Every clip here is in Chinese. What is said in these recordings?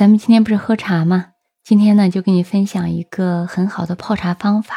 咱们今天不是喝茶吗？今天呢，就跟你分享一个很好的泡茶方法，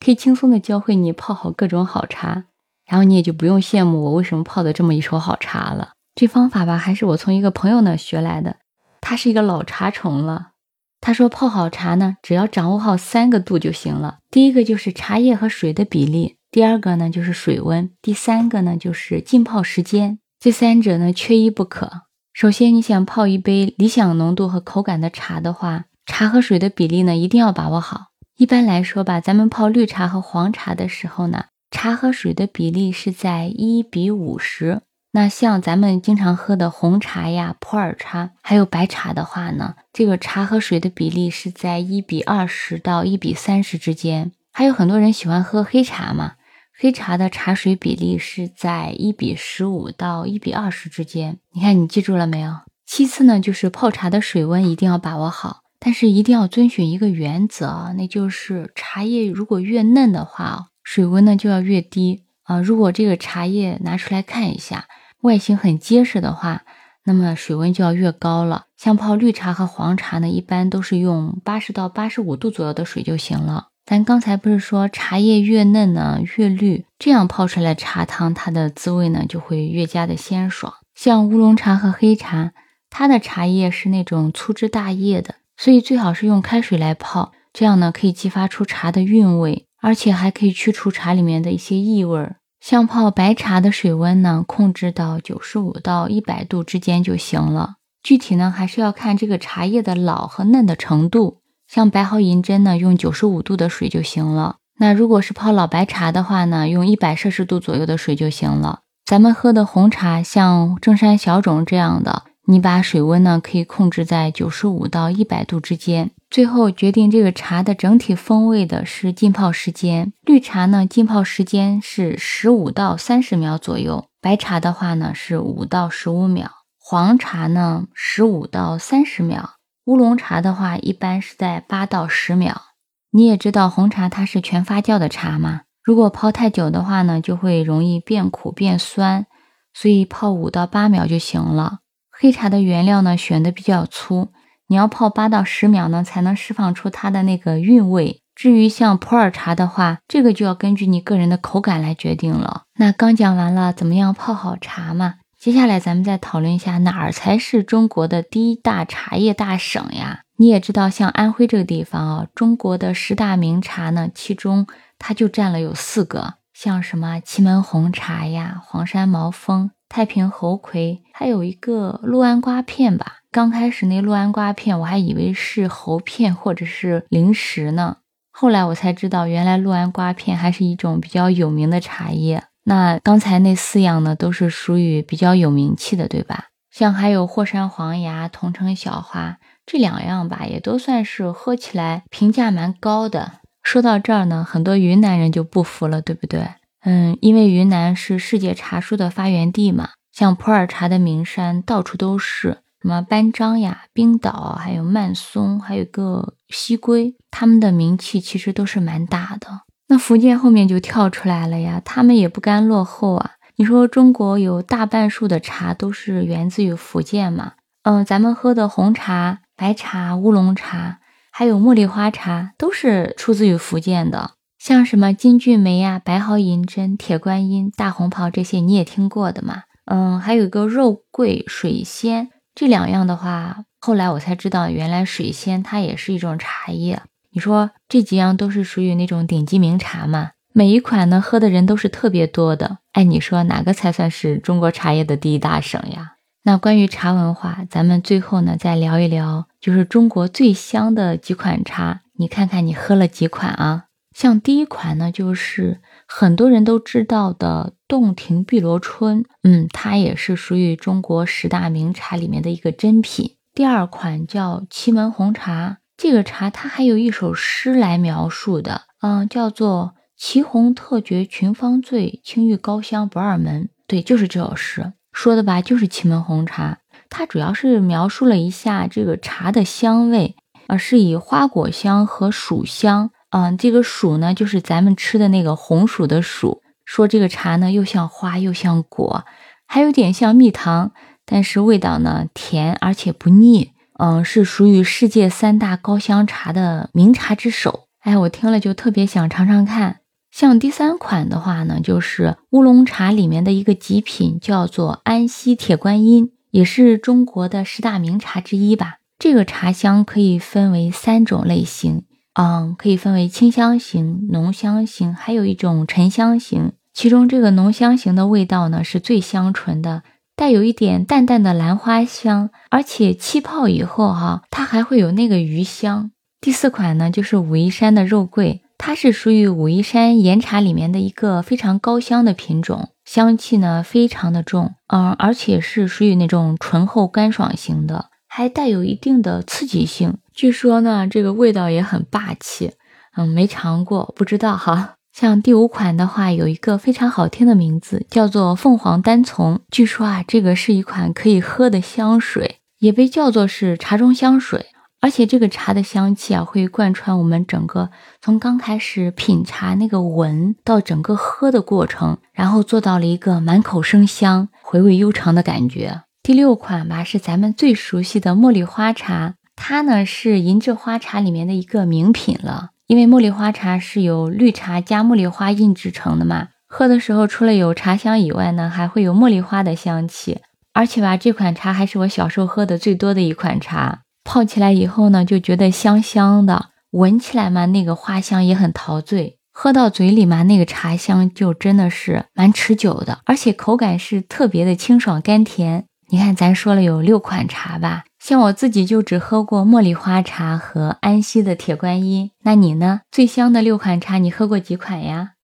可以轻松的教会你泡好各种好茶，然后你也就不用羡慕我为什么泡的这么一手好茶了。这方法吧，还是我从一个朋友那学来的，他是一个老茶虫了。他说泡好茶呢，只要掌握好三个度就行了。第一个就是茶叶和水的比例，第二个呢就是水温，第三个呢就是浸泡时间。这三者呢缺一不可。首先，你想泡一杯理想浓度和口感的茶的话，茶和水的比例呢一定要把握好。一般来说吧，咱们泡绿茶和黄茶的时候呢，茶和水的比例是在一比五十。那像咱们经常喝的红茶呀、普洱茶，还有白茶的话呢，这个茶和水的比例是在一比二十到一比三十之间。还有很多人喜欢喝黑茶嘛。黑茶的茶水比例是在一比十五到一比二十之间，你看你记住了没有？其次呢，就是泡茶的水温一定要把握好，但是一定要遵循一个原则，那就是茶叶如果越嫩的话，水温呢就要越低啊。如果这个茶叶拿出来看一下，外形很结实的话，那么水温就要越高了。像泡绿茶和黄茶呢，一般都是用八十到八十五度左右的水就行了。咱刚才不是说茶叶越嫩呢越绿，这样泡出来茶汤它的滋味呢就会越加的鲜爽。像乌龙茶和黑茶，它的茶叶是那种粗枝大叶的，所以最好是用开水来泡，这样呢可以激发出茶的韵味，而且还可以去除茶里面的一些异味。像泡白茶的水温呢，控制到九十五到一百度之间就行了。具体呢还是要看这个茶叶的老和嫩的程度。像白毫银针呢，用九十五度的水就行了。那如果是泡老白茶的话呢，用一百摄氏度左右的水就行了。咱们喝的红茶，像正山小种这样的，你把水温呢可以控制在九十五到一百度之间。最后决定这个茶的整体风味的是浸泡时间。绿茶呢，浸泡时间是十五到三十秒左右；白茶的话呢是五到十五秒；黄茶呢十五到三十秒。乌龙茶的话，一般是在八到十秒。你也知道红茶它是全发酵的茶嘛，如果泡太久的话呢，就会容易变苦变酸，所以泡五到八秒就行了。黑茶的原料呢，选的比较粗，你要泡八到十秒呢，才能释放出它的那个韵味。至于像普洱茶的话，这个就要根据你个人的口感来决定了。那刚讲完了怎么样泡好茶嘛。接下来咱们再讨论一下哪儿才是中国的第一大茶叶大省呀？你也知道，像安徽这个地方啊，中国的十大名茶呢，其中它就占了有四个，像什么祁门红茶呀、黄山毛峰、太平猴魁，还有一个六安瓜片吧。刚开始那六安瓜片我还以为是猴片或者是零食呢，后来我才知道，原来六安瓜片还是一种比较有名的茶叶。那刚才那四样呢，都是属于比较有名气的，对吧？像还有霍山黄芽、桐城小花这两样吧，也都算是喝起来评价蛮高的。说到这儿呢，很多云南人就不服了，对不对？嗯，因为云南是世界茶书的发源地嘛，像普洱茶的名山到处都是，什么班章呀、冰岛，还有曼松，还有个西归，他们的名气其实都是蛮大的。那福建后面就跳出来了呀，他们也不甘落后啊。你说中国有大半数的茶都是源自于福建嘛？嗯，咱们喝的红茶、白茶、乌龙茶，还有茉莉花茶，都是出自于福建的。像什么金骏眉呀、白毫银针、铁观音、大红袍这些，你也听过的嘛？嗯，还有一个肉桂、水仙这两样的话，后来我才知道，原来水仙它也是一种茶叶。你说这几样都是属于那种顶级名茶嘛？每一款呢，喝的人都是特别多的。哎，你说哪个才算是中国茶叶的第一大省呀？那关于茶文化，咱们最后呢再聊一聊，就是中国最香的几款茶。你看看你喝了几款啊？像第一款呢，就是很多人都知道的洞庭碧螺春，嗯，它也是属于中国十大名茶里面的一个珍品。第二款叫祁门红茶。这个茶它还有一首诗来描述的，嗯，叫做“祁红特绝群芳醉，青玉高香不二门”。对，就是这首诗说的吧，就是祁门红茶。它主要是描述了一下这个茶的香味，呃，是以花果香和薯香，嗯，这个薯呢就是咱们吃的那个红薯的薯。说这个茶呢又像花又像果，还有点像蜜糖，但是味道呢甜而且不腻。嗯，是属于世界三大高香茶的名茶之首。哎，我听了就特别想尝尝看。像第三款的话呢，就是乌龙茶里面的一个极品，叫做安溪铁观音，也是中国的十大名茶之一吧。这个茶香可以分为三种类型，嗯，可以分为清香型、浓香型，还有一种沉香型。其中这个浓香型的味道呢是最香醇的，带有一点淡淡的兰花香，而且气泡以后哈，它还会有那个余香。第四款呢就是武夷山的肉桂，它是属于武夷山岩茶里面的一个非常高香的品种，香气呢非常的重，嗯，而且是属于那种醇厚干爽型的。还带有一定的刺激性，据说呢，这个味道也很霸气。嗯，没尝过，不知道哈。像第五款的话，有一个非常好听的名字，叫做凤凰单丛。据说啊，这个是一款可以喝的香水，也被叫做是茶中香水。而且这个茶的香气啊，会贯穿我们整个从刚开始品茶那个闻到整个喝的过程，然后做到了一个满口生香、回味悠长的感觉。第六款吧，是咱们最熟悉的茉莉花茶，它呢是银质花茶里面的一个名品了。因为茉莉花茶是由绿茶加茉莉花印制成的嘛，喝的时候除了有茶香以外呢，还会有茉莉花的香气。而且吧，这款茶还是我小时候喝的最多的一款茶，泡起来以后呢，就觉得香香的，闻起来嘛，那个花香也很陶醉。喝到嘴里嘛，那个茶香就真的是蛮持久的，而且口感是特别的清爽甘甜。你看，咱说了有六款茶吧，像我自己就只喝过茉莉花茶和安溪的铁观音。那你呢？最香的六款茶，你喝过几款呀？